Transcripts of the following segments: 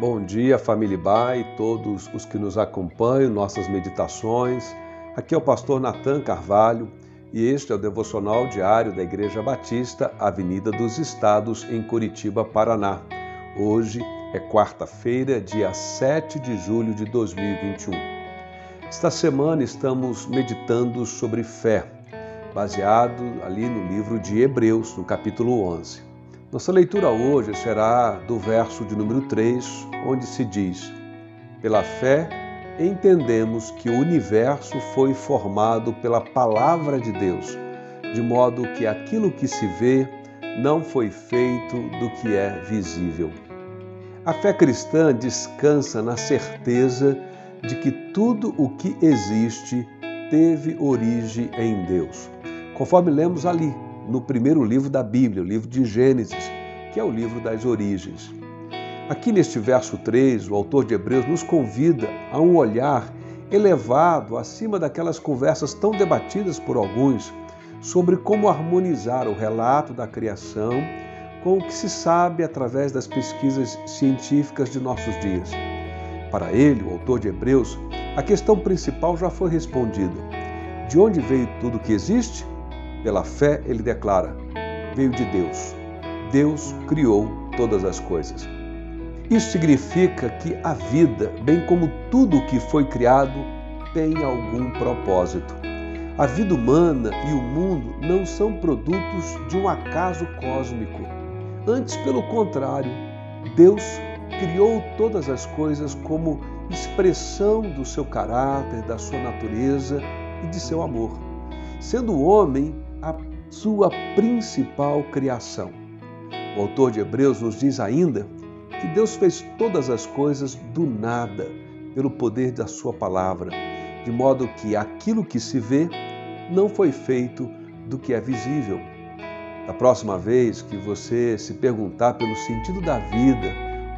Bom dia, família Bai, todos os que nos acompanham, nossas meditações. Aqui é o pastor Natan Carvalho e este é o devocional diário da Igreja Batista, Avenida dos Estados, em Curitiba, Paraná. Hoje é quarta-feira, dia 7 de julho de 2021. Esta semana estamos meditando sobre fé, baseado ali no livro de Hebreus, no capítulo 11. Nossa leitura hoje será do verso de número 3, onde se diz: Pela fé entendemos que o universo foi formado pela palavra de Deus, de modo que aquilo que se vê não foi feito do que é visível. A fé cristã descansa na certeza de que tudo o que existe teve origem em Deus. Conforme lemos ali no primeiro livro da Bíblia, o livro de Gênesis, que é o livro das origens. Aqui neste verso 3, o autor de Hebreus nos convida a um olhar elevado acima daquelas conversas tão debatidas por alguns sobre como harmonizar o relato da criação com o que se sabe através das pesquisas científicas de nossos dias. Para ele, o autor de Hebreus, a questão principal já foi respondida. De onde veio tudo que existe? Pela fé, ele declara: veio de Deus. Deus criou todas as coisas. Isso significa que a vida, bem como tudo o que foi criado, tem algum propósito. A vida humana e o mundo não são produtos de um acaso cósmico. Antes, pelo contrário, Deus criou todas as coisas como expressão do seu caráter, da sua natureza e de seu amor. Sendo o homem a sua principal criação. O autor de Hebreus nos diz ainda que Deus fez todas as coisas do nada, pelo poder da Sua palavra, de modo que aquilo que se vê não foi feito do que é visível. Da próxima vez que você se perguntar pelo sentido da vida,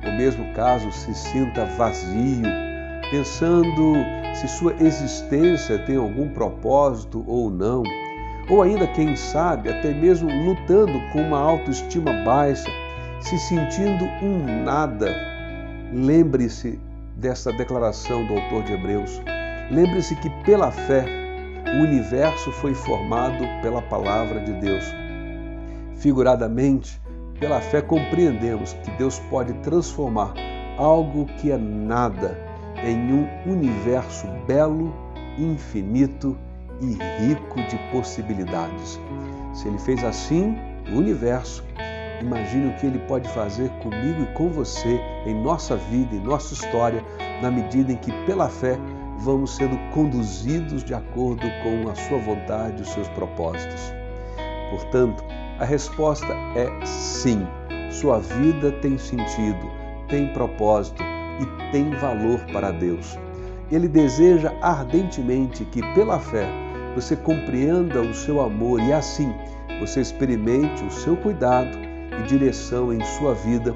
ou mesmo caso se sinta vazio, pensando se sua existência tem algum propósito ou não, ou ainda, quem sabe, até mesmo lutando com uma autoestima baixa, se sentindo um nada. Lembre-se dessa declaração do autor de Hebreus. Lembre-se que pela fé o universo foi formado pela palavra de Deus. Figuradamente, pela fé compreendemos que Deus pode transformar algo que é nada em um universo belo, infinito e rico de possibilidades. Se ele fez assim o universo, imagine o que ele pode fazer comigo e com você em nossa vida, em nossa história, na medida em que, pela fé, vamos sendo conduzidos de acordo com a sua vontade e os seus propósitos. Portanto, a resposta é sim. Sua vida tem sentido, tem propósito e tem valor para Deus. Ele deseja ardentemente que, pela fé, você compreenda o seu amor e assim você experimente o seu cuidado e direção em sua vida,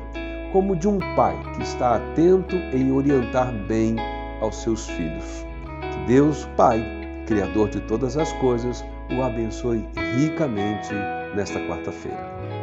como de um pai que está atento em orientar bem aos seus filhos. Que Deus, Pai, Criador de todas as coisas, o abençoe ricamente nesta quarta-feira.